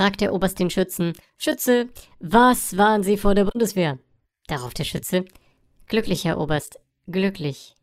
fragt der Oberst den Schützen, Schütze, was waren Sie vor der Bundeswehr? Darauf der Schütze, glücklich, Herr Oberst, glücklich.